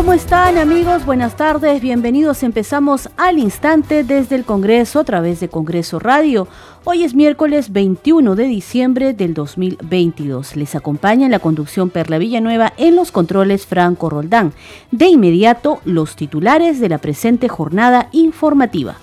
¿Cómo están amigos? Buenas tardes, bienvenidos. Empezamos al instante desde el Congreso a través de Congreso Radio. Hoy es miércoles 21 de diciembre del 2022. Les acompaña en la conducción Perla Villanueva en los controles Franco Roldán. De inmediato, los titulares de la presente jornada informativa.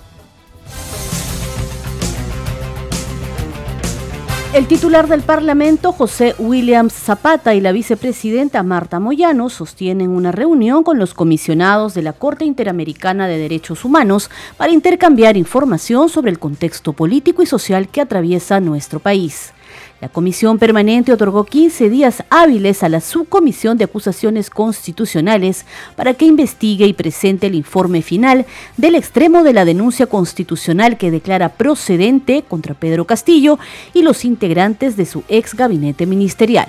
El titular del Parlamento, José Williams Zapata, y la vicepresidenta Marta Moyano sostienen una reunión con los comisionados de la Corte Interamericana de Derechos Humanos para intercambiar información sobre el contexto político y social que atraviesa nuestro país. La comisión permanente otorgó 15 días hábiles a la subcomisión de acusaciones constitucionales para que investigue y presente el informe final del extremo de la denuncia constitucional que declara procedente contra Pedro Castillo y los integrantes de su ex gabinete ministerial.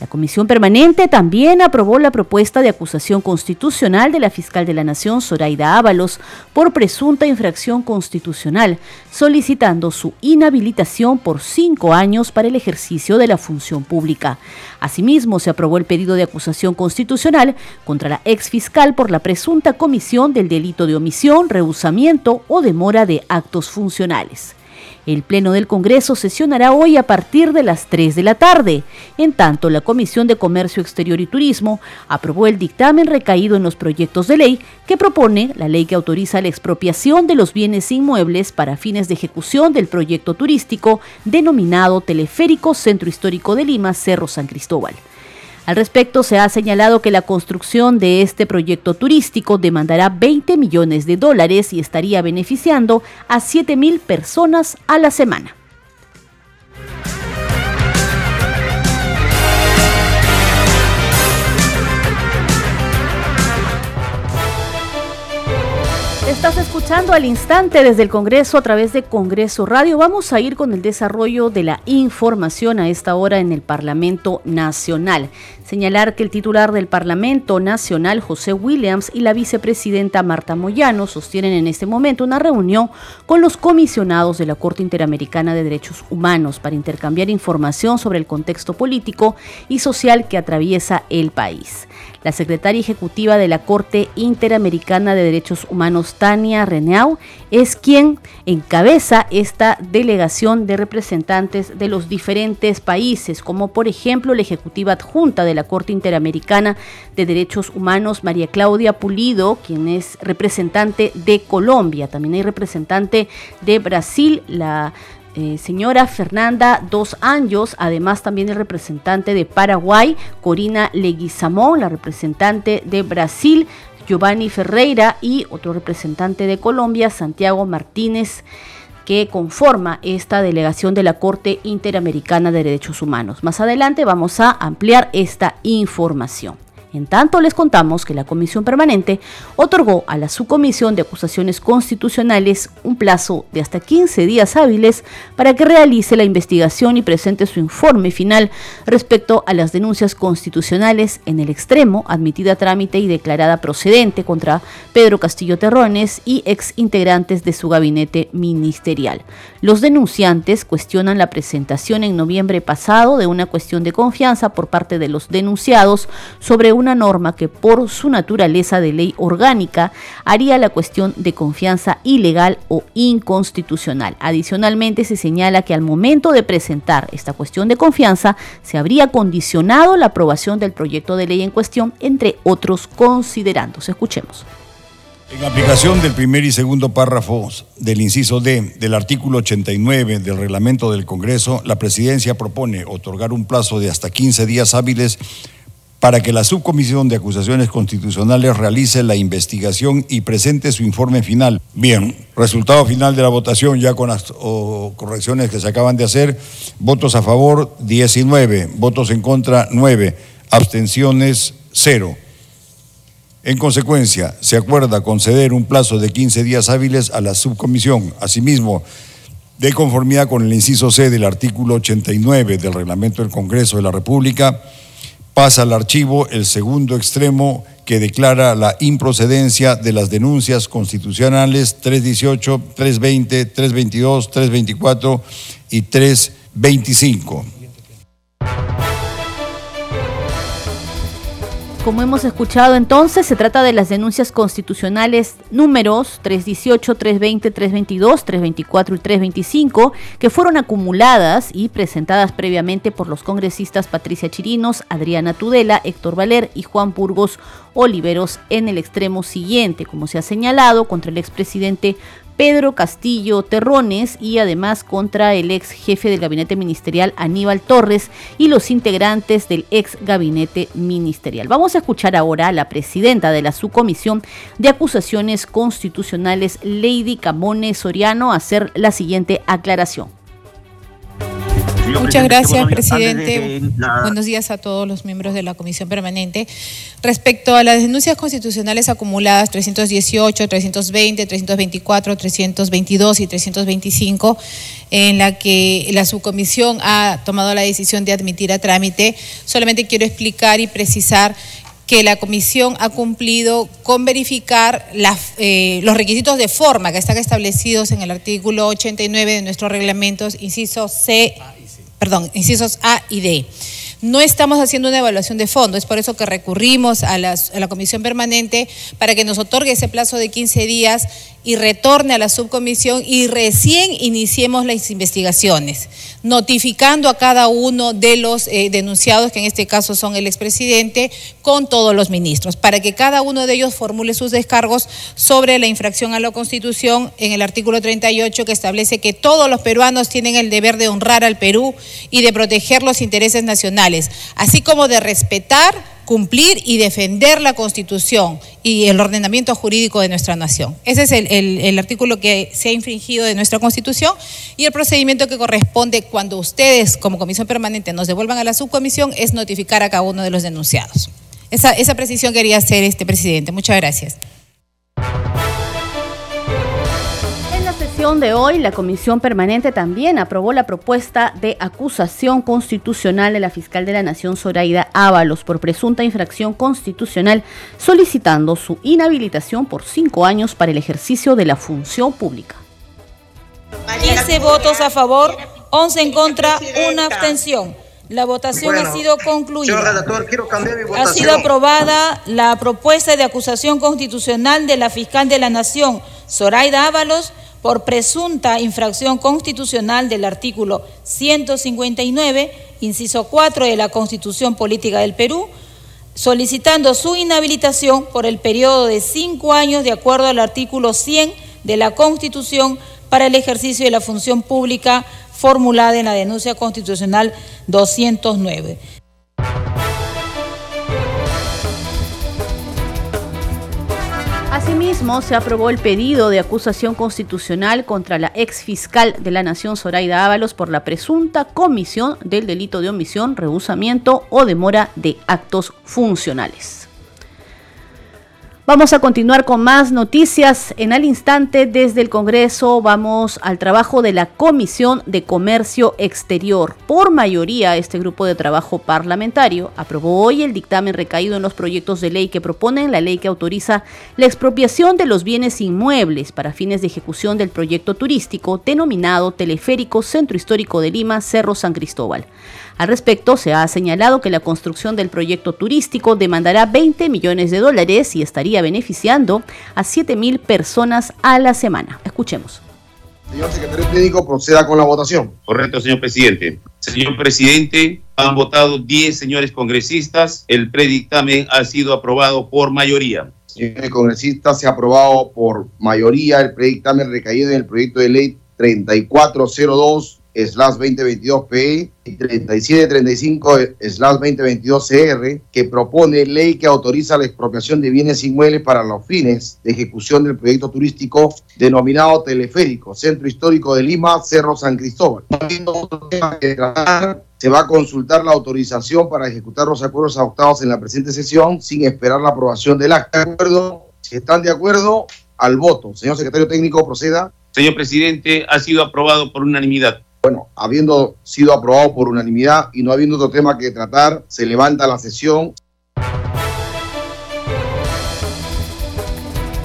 La Comisión Permanente también aprobó la propuesta de acusación constitucional de la fiscal de la Nación, Zoraida Ábalos, por presunta infracción constitucional, solicitando su inhabilitación por cinco años para el ejercicio de la función pública. Asimismo, se aprobó el pedido de acusación constitucional contra la ex fiscal por la presunta comisión del delito de omisión, rehusamiento o demora de actos funcionales. El Pleno del Congreso sesionará hoy a partir de las 3 de la tarde. En tanto, la Comisión de Comercio Exterior y Turismo aprobó el dictamen recaído en los proyectos de ley que propone la ley que autoriza la expropiación de los bienes inmuebles para fines de ejecución del proyecto turístico denominado Teleférico Centro Histórico de Lima, Cerro San Cristóbal. Al respecto, se ha señalado que la construcción de este proyecto turístico demandará 20 millones de dólares y estaría beneficiando a 7 mil personas a la semana. Estás escuchando al instante desde el Congreso a través de Congreso Radio. Vamos a ir con el desarrollo de la información a esta hora en el Parlamento Nacional. Señalar que el titular del Parlamento Nacional, José Williams, y la vicepresidenta Marta Moyano sostienen en este momento una reunión con los comisionados de la Corte Interamericana de Derechos Humanos para intercambiar información sobre el contexto político y social que atraviesa el país. La secretaria ejecutiva de la Corte Interamericana de Derechos Humanos, Tania Reneau, es quien encabeza esta delegación de representantes de los diferentes países, como por ejemplo la ejecutiva adjunta de la Corte Interamericana de Derechos Humanos, María Claudia Pulido, quien es representante de Colombia. También hay representante de Brasil, la eh, señora Fernanda Dos Anjos, además también el representante de Paraguay, Corina Leguizamón, la representante de Brasil, Giovanni Ferreira y otro representante de Colombia, Santiago Martínez que conforma esta delegación de la Corte Interamericana de Derechos Humanos. Más adelante vamos a ampliar esta información. En tanto, les contamos que la Comisión Permanente otorgó a la Subcomisión de Acusaciones Constitucionales un plazo de hasta 15 días hábiles para que realice la investigación y presente su informe final respecto a las denuncias constitucionales en el extremo admitida a trámite y declarada procedente contra Pedro Castillo Terrones y ex integrantes de su gabinete ministerial. Los denunciantes cuestionan la presentación en noviembre pasado de una cuestión de confianza por parte de los denunciados sobre una norma que por su naturaleza de ley orgánica haría la cuestión de confianza ilegal o inconstitucional. Adicionalmente se señala que al momento de presentar esta cuestión de confianza se habría condicionado la aprobación del proyecto de ley en cuestión, entre otros considerandos. Escuchemos. En aplicación del primer y segundo párrafos del inciso D del artículo 89 del reglamento del Congreso, la Presidencia propone otorgar un plazo de hasta 15 días hábiles para que la Subcomisión de Acusaciones Constitucionales realice la investigación y presente su informe final. Bien, resultado final de la votación ya con las correcciones que se acaban de hacer. Votos a favor 19, votos en contra 9, abstenciones 0. En consecuencia, se acuerda conceder un plazo de 15 días hábiles a la subcomisión. Asimismo, de conformidad con el inciso C del artículo 89 del reglamento del Congreso de la República, pasa al archivo el segundo extremo que declara la improcedencia de las denuncias constitucionales 318, 320, 322, 324 y 325. Como hemos escuchado entonces, se trata de las denuncias constitucionales números 318, 320, 322, 324 y 325, que fueron acumuladas y presentadas previamente por los congresistas Patricia Chirinos, Adriana Tudela, Héctor Valer y Juan Burgos Oliveros en el extremo siguiente, como se ha señalado, contra el expresidente Pedro Castillo Terrones y además contra el ex jefe del gabinete ministerial Aníbal Torres y los integrantes del ex gabinete ministerial. Vamos a escuchar ahora a la presidenta de la subcomisión de acusaciones constitucionales, Lady Camone Soriano, hacer la siguiente aclaración. Muchas gracias, presidente. Buenos días a todos los miembros de la Comisión Permanente. Respecto a las denuncias constitucionales acumuladas 318, 320, 324, 322 y 325, en la que la subcomisión ha tomado la decisión de admitir a trámite, solamente quiero explicar y precisar que la comisión ha cumplido con verificar eh, los requisitos de forma que están establecidos en el artículo 89 de nuestros reglamentos, inciso C perdón, incisos A y D. No estamos haciendo una evaluación de fondo, es por eso que recurrimos a, la comisión permanente para que nos otorgue ese plazo de 15 días y retorne a la subcomisión y recién iniciemos las investigaciones, notificando a cada uno de los eh, denunciados, que en este caso son el expresidente, con todos los ministros, para que cada uno de ellos formule sus descargos sobre la infracción a la Constitución en el artículo 38 que establece que todos los peruanos tienen el deber de honrar al Perú y de proteger los intereses nacionales, así como de respetar cumplir y defender la Constitución y el ordenamiento jurídico de nuestra nación. Ese es el, artículo que se ha infringido de nuestra Constitución y el procedimiento que corresponde cuando ustedes, como Comisión Permanente, nos devuelvan a la subcomisión es notificar a cada uno de los denunciados. Esa, precisión quería hacer este presidente. Muchas gracias. De hoy, la Comisión Permanente también aprobó la propuesta de acusación constitucional de la fiscal de la Nación, Zoraida Ábalos, por presunta infracción constitucional, solicitando su inhabilitación por cinco años para el ejercicio de la función pública. 15 votos a favor, 11 en contra, una abstención. La votación ha sido concluida. Ha sido aprobada la propuesta de acusación constitucional de la fiscal de la Nación, Zoraida Ábalos, por presunta infracción constitucional del artículo 159, inciso 4 de la Constitución Política del Perú, solicitando su inhabilitación por el periodo de cinco años de acuerdo al artículo 100 de la Constitución para el ejercicio de la función pública formulada en la denuncia constitucional 209. Asimismo, se aprobó el pedido de acusación constitucional contra la ex fiscal de la Nación, Zoraida Ábalos, por la presunta comisión del delito de omisión, rehusamiento o demora de actos funcionales. Vamos a continuar con más noticias. En al instante desde el Congreso vamos al trabajo de la Comisión de Comercio Exterior. Por mayoría, este grupo de trabajo parlamentario aprobó hoy el dictamen recaído en los proyectos de ley que proponen la ley que autoriza la expropiación de los bienes inmuebles para fines de ejecución del proyecto turístico denominado Teleférico Centro Histórico de Lima, Cerro San Cristóbal. Al respecto, se ha señalado que la construcción del proyecto turístico demandará 20 millones de dólares y estaría beneficiando a 7 mil personas a la semana. Escuchemos. Señor secretario técnico, proceda con la votación. Correcto, señor presidente. Señor presidente, han votado 10 señores congresistas. El predictamen ha sido aprobado por mayoría. Señores congresistas, se ha aprobado por mayoría el predictamen recaído en el proyecto de ley 3402 slash 2022 PE y 3735 slash 2022 CR, que propone ley que autoriza la expropiación de bienes inmuebles para los fines de ejecución del proyecto turístico denominado Teleférico, Centro Histórico de Lima, Cerro San Cristóbal. Se va a consultar la autorización para ejecutar los acuerdos adoptados en la presente sesión sin esperar la aprobación del acta. ¿De acuerdo? Si están de acuerdo, al voto. Señor secretario técnico, proceda. Señor presidente, ha sido aprobado por unanimidad. Bueno, habiendo sido aprobado por unanimidad y no habiendo otro tema que tratar, se levanta la sesión.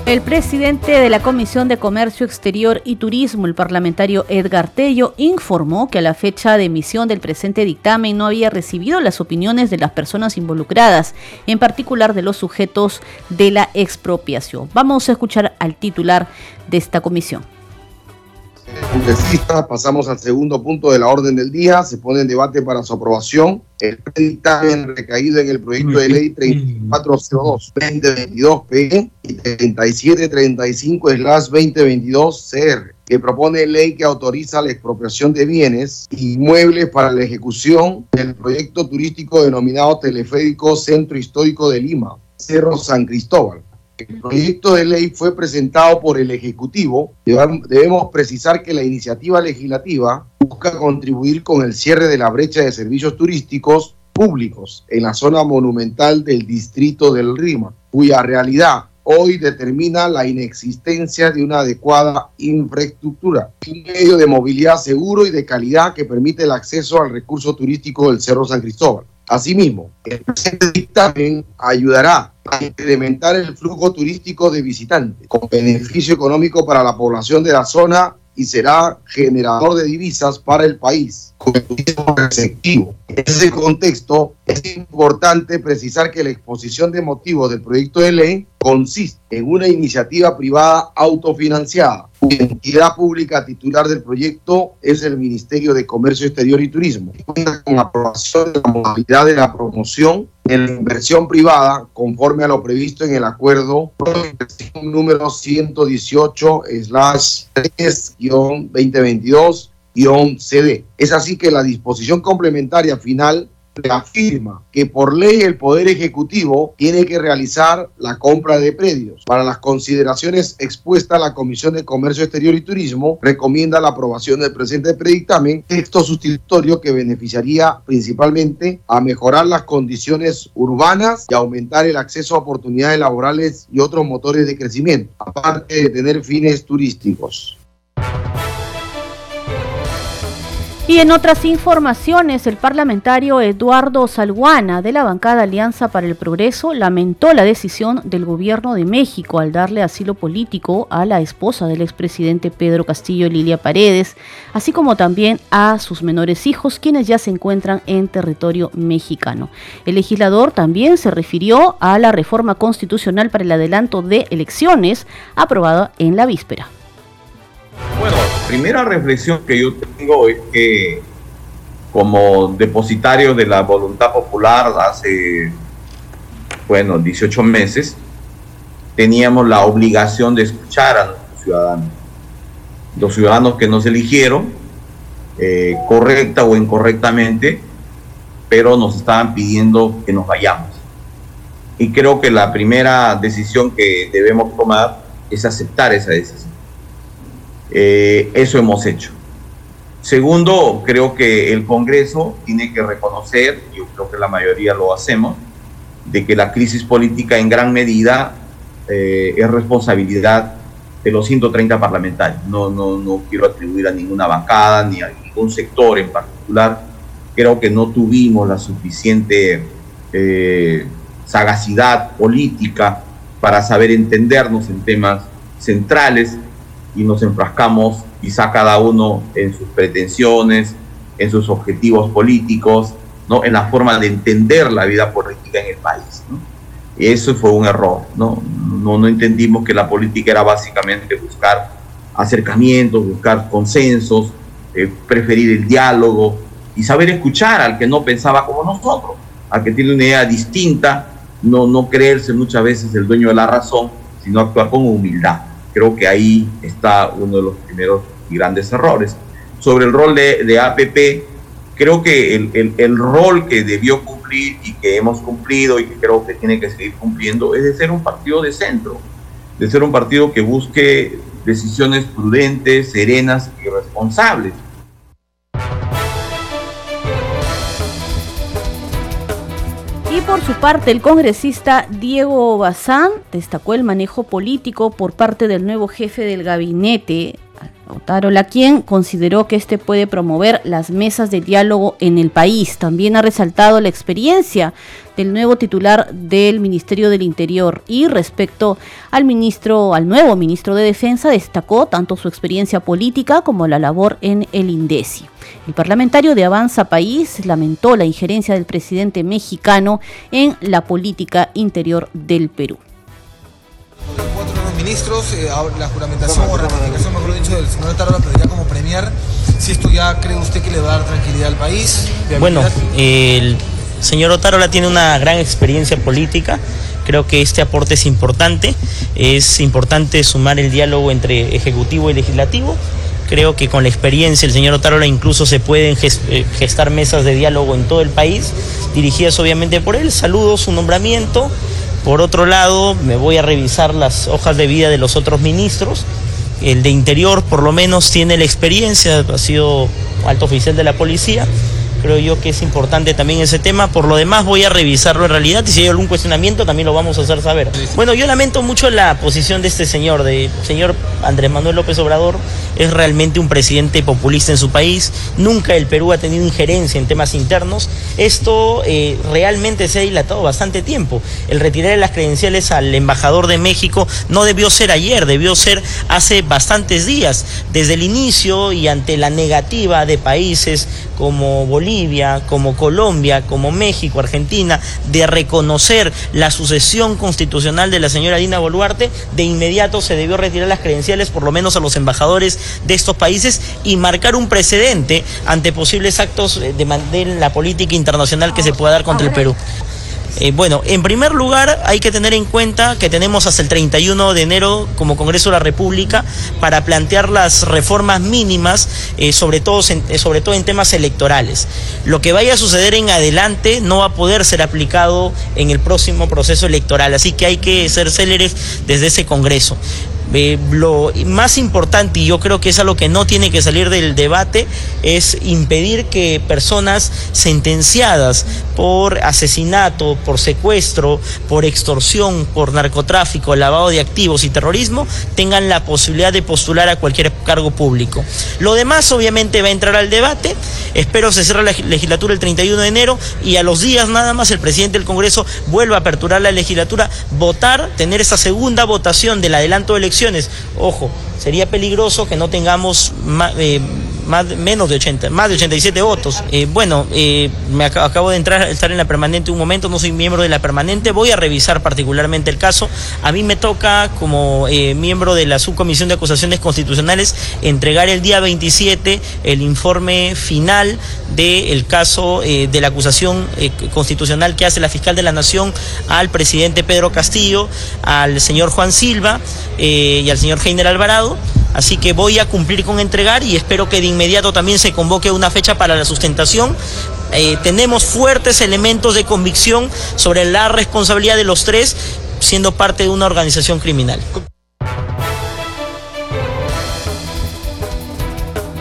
El presidente de la Comisión de Comercio Exterior y Turismo, el parlamentario Edgar Tello, informó que a la fecha de emisión del presente dictamen no había recibido las opiniones de las personas involucradas, en particular de los sujetos de la expropiación. Vamos a escuchar al titular de esta comisión. Pasamos al segundo punto de la orden del día. Se pone en debate para su aprobación el dictamen recaído en el proyecto de ley 3402-2022-P y 3735-2022-CR, que propone ley que autoriza la expropiación de bienes inmuebles para la ejecución del proyecto turístico denominado Teleférico Centro Histórico de Lima, Cerro San Cristóbal el proyecto de ley fue presentado por el Ejecutivo. Debemos precisar que la iniciativa legislativa busca contribuir con el cierre de la brecha de servicios turísticos públicos en la zona monumental del distrito del Rima, cuya realidad hoy determina la inexistencia de una adecuada infraestructura, un medio de movilidad seguro y de calidad que permite el acceso al recurso turístico del Cerro San Cristóbal. Asimismo, el presente dictamen ayudará a incrementar el flujo turístico de visitantes con beneficio económico para la población de la zona y será generador de divisas para el país con el turismo receptivo. En ese contexto, es importante precisar que la exposición de motivos del proyecto de ley consiste en una iniciativa privada autofinanciada. La entidad pública titular del proyecto es el Ministerio de Comercio Exterior y Turismo. Cuenta con aprobación de la modalidad de la promoción de la inversión privada conforme a lo previsto en el acuerdo número 118-3-2022-CD. Es así que la disposición complementaria final reafirma que por ley el Poder Ejecutivo tiene que realizar la compra de predios. Para las consideraciones expuestas, la Comisión de Comercio Exterior y Turismo recomienda la aprobación del presente predictamen, texto sustitutorio que beneficiaría principalmente a mejorar las condiciones urbanas y aumentar el acceso a oportunidades laborales y otros motores de crecimiento, aparte de tener fines turísticos. Y en otras informaciones, el parlamentario Eduardo Salguana de la bancada Alianza para el Progreso lamentó la decisión del gobierno de México al darle asilo político a la esposa del expresidente Pedro Castillo Lilia Paredes, así como también a sus menores hijos, quienes ya se encuentran en territorio mexicano. El legislador también se refirió a la reforma constitucional para el adelanto de elecciones aprobada en la víspera. Bueno, primera reflexión que yo tengo es que como depositario de la voluntad popular hace, bueno, 18 meses, teníamos la obligación de escuchar a los ciudadanos. Los ciudadanos que nos eligieron, eh, correcta o incorrectamente, pero nos estaban pidiendo que nos vayamos. Y creo que la primera decisión que debemos tomar es aceptar esa decisión. Eh, eso hemos hecho. Segundo, creo que el Congreso tiene que reconocer, yo creo que la mayoría lo hacemos, de que la crisis política en gran medida eh, es responsabilidad de los 130 parlamentarios. No, no, no quiero atribuir a ninguna bancada ni a ningún sector en particular. Creo que no tuvimos la suficiente eh, sagacidad política para saber entendernos en temas centrales y nos enfrascamos quizá cada uno en sus pretensiones, en sus objetivos políticos, ¿no? en la forma de entender la vida política en el país. ¿no? Eso fue un error. ¿no? No, no entendimos que la política era básicamente buscar acercamientos, buscar consensos, eh, preferir el diálogo y saber escuchar al que no pensaba como nosotros, al que tiene una idea distinta, no, no creerse muchas veces el dueño de la razón, sino actuar con humildad. Creo que ahí está uno de los primeros y grandes errores. Sobre el rol de, APP, creo que el, el, rol que debió cumplir y que hemos cumplido y que creo que tiene que seguir cumpliendo es de ser un partido de centro, de ser un partido que busque decisiones prudentes, serenas y responsables Y por su parte, el congresista Diego Bazán destacó el manejo político por parte del nuevo jefe del gabinete Otárola, quien consideró que este puede promover las mesas de diálogo en el país. También ha resaltado la experiencia del nuevo titular del Ministerio del Interior y respecto al ministro, al nuevo ministro de Defensa, destacó tanto su experiencia política como la labor en el INDECI. El parlamentario de Avanza País lamentó la injerencia del presidente mexicano en la política interior del Perú ministros, eh, la juramentación o ratificación, mejor dicho, del señor Tarola, pero ya como premier, si esto ya cree usted que le va a dar tranquilidad al país. Bueno, el señor Otárola tiene una gran experiencia política. Creo que este aporte es importante. Es importante sumar el diálogo entre ejecutivo y legislativo. Creo que con la experiencia el señor Otárola incluso se pueden eh, gestar mesas de diálogo en todo el país, dirigidas obviamente por él. Saludo su nombramiento. Por otro lado, me voy a revisar las hojas de vida de los otros ministros. El de Interior, por lo menos, tiene la experiencia, ha sido alto oficial de la policía creo yo que es importante también ese tema. Por lo demás voy a revisarlo en realidad y si hay algún cuestionamiento también lo vamos a hacer saber. Bueno, yo lamento mucho la posición de este señor, de señor Andrés Manuel López Obrador. Es realmente un presidente populista en su país. Nunca el Perú ha tenido injerencia en temas internos. Esto eh, realmente se ha dilatado bastante tiempo. El retirar las credenciales al embajador de México no debió ser ayer, debió ser hace bastantes días. Desde el inicio y ante la negativa de países como Bolivia, como Colombia, como México, Argentina, de reconocer la sucesión constitucional de la señora Dina Boluarte, de inmediato se debió retirar las credenciales, por lo menos a los embajadores de estos países, y marcar un precedente ante posibles actos de, de la política internacional que se pueda dar contra el Perú. Eh, bueno, en primer lugar hay que tener en cuenta que tenemos hasta el 31 de enero como Congreso de la República para plantear las reformas mínimas, eh, sobre, todo eh, sobre todo en temas electorales. Lo que vaya a suceder en adelante no va a poder ser aplicado en el próximo proceso electoral, así que hay que ser céleres desde ese Congreso. Lo más importante, y yo creo que es algo que no tiene que salir del debate, es impedir que personas sentenciadas por asesinato, por secuestro, por extorsión, por narcotráfico, lavado de activos y terrorismo tengan la posibilidad de postular a cualquier cargo público. Lo demás obviamente va a entrar al debate. Espero se cierre la legislatura el 31 de enero y a los días nada más el presidente del Congreso vuelva a aperturar la legislatura, votar, tener esa segunda votación del adelanto de Ojo, sería peligroso que no tengamos eh, más, menos de 80, más de 87 votos. Eh, bueno, eh, me acabo de entrar, estar en la permanente un momento, no soy miembro de la permanente, voy a revisar particularmente el caso. A mí me toca, como miembro de la subcomisión de acusaciones constitucionales, entregar el día 27 el informe final del caso de la acusación constitucional que hace la fiscal de la Nación al presidente Pedro Castillo, al señor Juan Silva y al señor Heiner Alvarado. Así que voy a cumplir con entregar y espero que de inmediato también se convoque una fecha para la sustentación. Eh, tenemos fuertes elementos de convicción sobre la responsabilidad de los tres siendo parte de una organización criminal.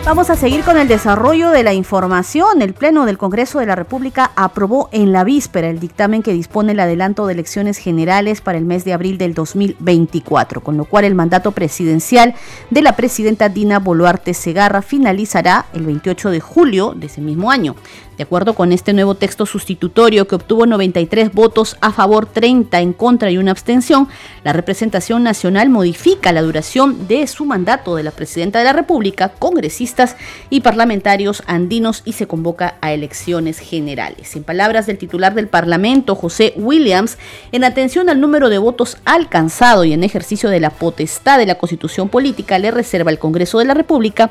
Vamos a seguir con el desarrollo de la información. El Pleno del Congreso de la República aprobó en la víspera el dictamen que dispone el adelanto de elecciones generales para el mes de abril del 2024, con lo cual el mandato presidencial de la presidenta Dina Boluarte Segarra finalizará el 28 de julio de ese mismo año. De acuerdo con este nuevo texto sustitutorio que obtuvo 93 votos a favor, 30 en contra y una abstención, la representación nacional modifica la duración de su mandato de la presidenta de la República, congresistas y parlamentarios andinos y se convoca a elecciones generales. En palabras del titular del Parlamento, José Williams, en atención al número de votos alcanzado y en ejercicio de la potestad de la Constitución Política, le reserva el Congreso de la República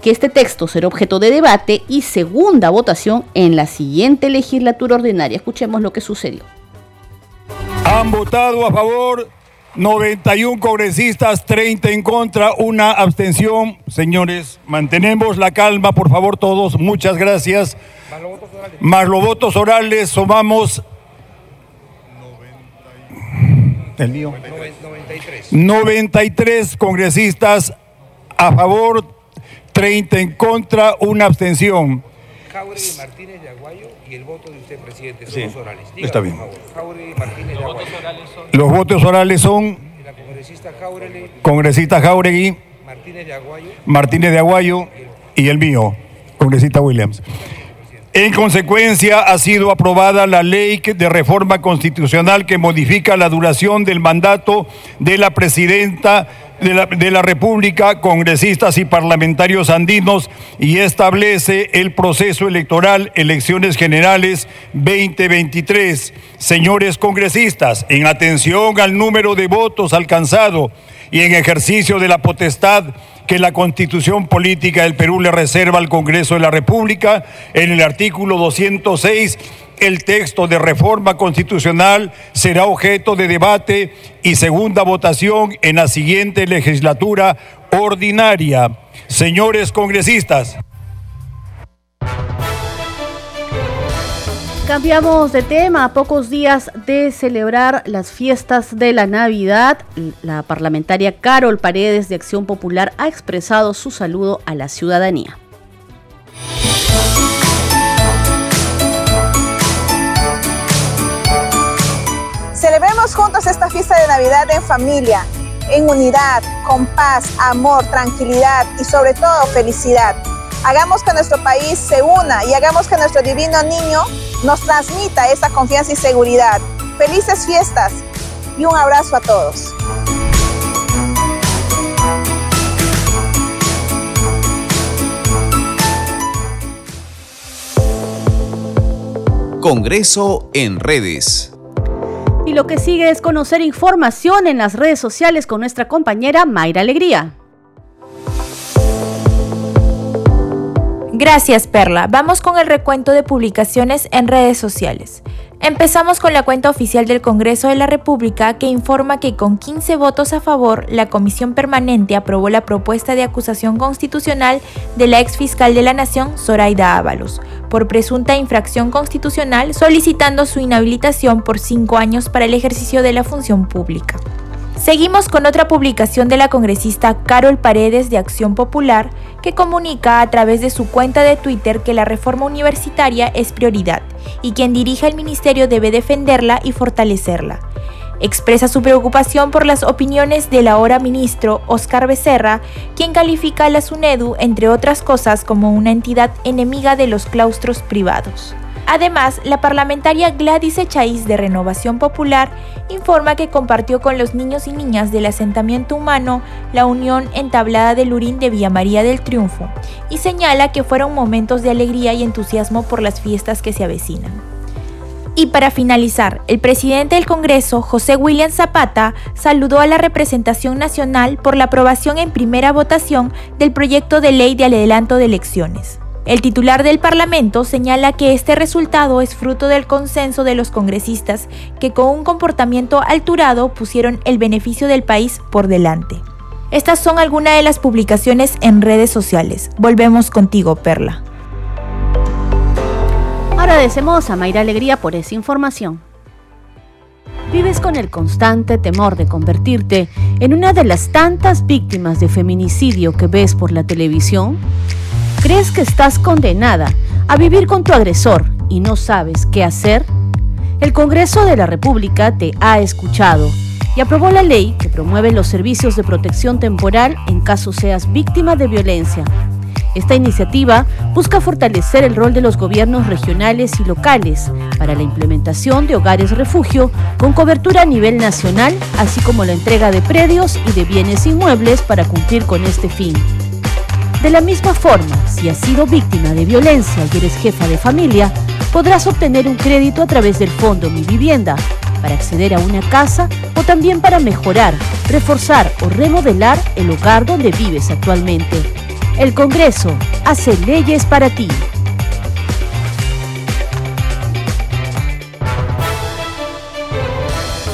que este texto será objeto de debate y segunda votación en la siguiente legislatura ordinaria. Escuchemos lo que sucedió. Han votado a favor 91 congresistas, 30 en contra, una abstención. Señores, mantenemos la calma, por favor, todos. Muchas gracias. Más los votos orales, sumamos. El mío. 93. 93 congresistas a favor, 30 en contra, una abstención. Jauregui Martínez de Aguayo y el voto de usted, presidente, son sí, los orales. Dígame, está bien. Jauregui Martínez de Aguayo. Los votos orales son... La congresista Jauregui. Congresista Jauregui. Martínez de Aguayo. Martínez de Aguayo y el mío, congresista Williams. En consecuencia, ha sido aprobada la ley de reforma constitucional que modifica la duración del mandato de la presidenta de la, República, congresistas y parlamentarios andinos y establece el proceso electoral, elecciones generales 2023. Señores congresistas, en atención al número de votos alcanzado y en ejercicio de la potestad que la Constitución Política del Perú le reserva al Congreso de la República, en el artículo 206 el texto de reforma constitucional será objeto de debate y segunda votación en la siguiente legislatura ordinaria. Señores congresistas. Cambiamos de tema. A pocos días de celebrar las fiestas de la Navidad, la parlamentaria Carol Paredes de Acción Popular ha expresado su saludo a la ciudadanía. Juntos esta fiesta de Navidad en familia, en unidad, con paz, amor, tranquilidad y sobre todo felicidad. Hagamos que nuestro país se una y hagamos que nuestro divino niño nos transmita esa confianza y seguridad. Felices fiestas y un abrazo a todos. Congreso en redes. Y lo que sigue es conocer información en las redes sociales con nuestra compañera Mayra Alegría. Gracias, Perla. Vamos con el recuento de publicaciones en redes sociales. Empezamos con la cuenta oficial del Congreso de la República que informa que con 15 votos a favor, la Comisión Permanente aprobó la propuesta de acusación constitucional de la ex fiscal de la Nación, Zoraida Ábalos, por presunta infracción constitucional, solicitando su inhabilitación por cinco años para el ejercicio de la función pública. Seguimos con otra publicación de la congresista Carol Paredes de Acción Popular, que comunica a través de su cuenta de Twitter que la reforma universitaria es prioridad y quien dirija el ministerio debe defenderla y fortalecerla. Expresa su preocupación por las opiniones del ahora ministro Oscar Becerra, quien califica a la SUNEDU, entre otras cosas, como una entidad enemiga de los claustros privados. Además, la parlamentaria Gladys Echaíz de Renovación Popular informa que compartió con los niños y niñas del asentamiento humano la unión entablada de Lurín de Villa María del Triunfo y señala que fueron momentos de alegría y entusiasmo por las fiestas que se avecinan. Y para finalizar, el presidente del Congreso, José William Zapata, saludó a la representación nacional por la aprobación en primera votación del proyecto de ley de adelanto de elecciones. El titular del Parlamento señala que este resultado es fruto del consenso de los congresistas que con un comportamiento alturado pusieron el beneficio del país por delante. Estas son algunas de las publicaciones en redes sociales. Volvemos contigo, Perla. Agradecemos a Mayra Alegría por esa información. ¿Vives con el constante temor de convertirte en una de las tantas víctimas de feminicidio que ves por la televisión? ¿Crees que estás condenada a vivir con tu agresor y no sabes qué hacer? El Congreso de la República te ha escuchado y aprobó la ley que promueve los servicios de protección temporal en caso seas víctima de violencia. Esta iniciativa busca fortalecer el rol de los gobiernos regionales y locales para la implementación de hogares refugio con cobertura a nivel nacional, así como la entrega de predios y de bienes inmuebles para cumplir con este fin. De la misma forma, si has sido víctima de violencia y eres jefa de familia, podrás obtener un crédito a través del Fondo Mi Vivienda para acceder a una casa o también para mejorar, reforzar o remodelar el hogar donde vives actualmente. El Congreso hace leyes para ti.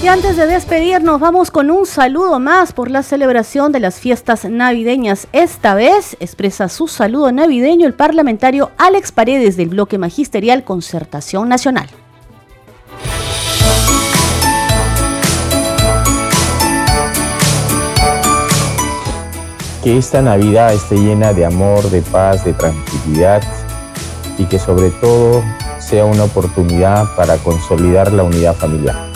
Y antes de despedirnos, vamos con un saludo más por la celebración de las fiestas navideñas. Esta vez expresa su saludo navideño el parlamentario Alex Paredes del bloque magisterial Concertación Nacional. Que esta Navidad esté llena de amor, de paz, de tranquilidad y que sobre todo sea una oportunidad para consolidar la unidad familiar.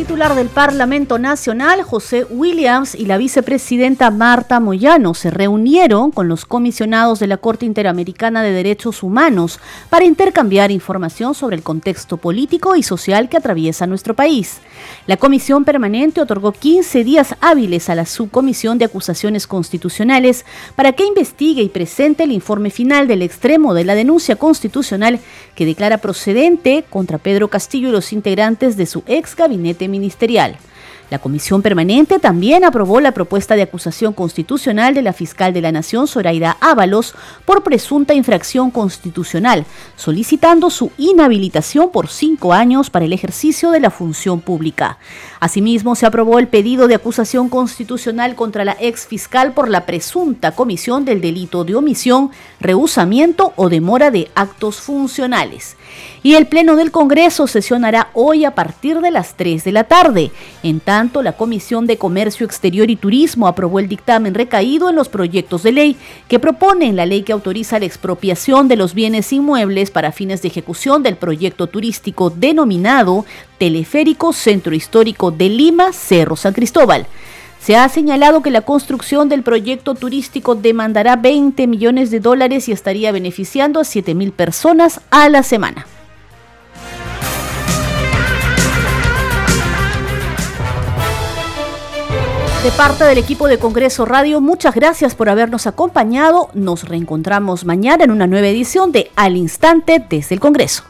Titular del Parlamento Nacional, José Williams, y la vicepresidenta Marta Moyano se reunieron con los comisionados de la Corte Interamericana de Derechos Humanos para intercambiar información sobre el contexto político y social que atraviesa nuestro país. La comisión permanente otorgó 15 días hábiles a la subcomisión de acusaciones constitucionales para que investigue y presente el informe final del extremo de la denuncia constitucional que declara procedente contra Pedro Castillo y los integrantes de su ex gabinete ministerial. La Comisión Permanente también aprobó la propuesta de acusación constitucional de la fiscal de la Nación, Zoraida Ábalos, por presunta infracción constitucional, solicitando su inhabilitación por cinco años para el ejercicio de la función pública. Asimismo, se aprobó el pedido de acusación constitucional contra la ex fiscal por la presunta comisión del delito de omisión, rehusamiento o demora de actos funcionales. Y el Pleno del Congreso sesionará hoy a partir de las 3 de la tarde. En tanto, la Comisión de Comercio Exterior y Turismo aprobó el dictamen recaído en los proyectos de ley que proponen la ley que autoriza la expropiación de los bienes inmuebles para fines de ejecución del proyecto turístico denominado Teleférico Centro Histórico de Lima, Cerro San Cristóbal. Se ha señalado que la construcción del proyecto turístico demandará 20 millones de dólares y estaría beneficiando a 7 mil personas a la semana. De parte del equipo de Congreso Radio, muchas gracias por habernos acompañado. Nos reencontramos mañana en una nueva edición de Al Instante desde el Congreso.